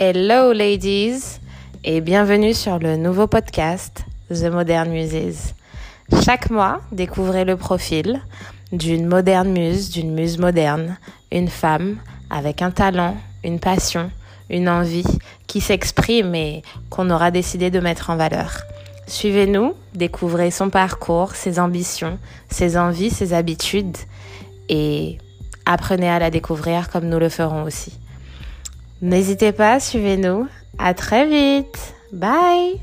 Hello ladies et bienvenue sur le nouveau podcast The Modern Muses. Chaque mois, découvrez le profil d'une moderne muse, d'une muse moderne, une femme avec un talent, une passion, une envie qui s'exprime et qu'on aura décidé de mettre en valeur. Suivez-nous, découvrez son parcours, ses ambitions, ses envies, ses habitudes et apprenez à la découvrir comme nous le ferons aussi. N'hésitez pas, suivez-nous. À très vite. Bye.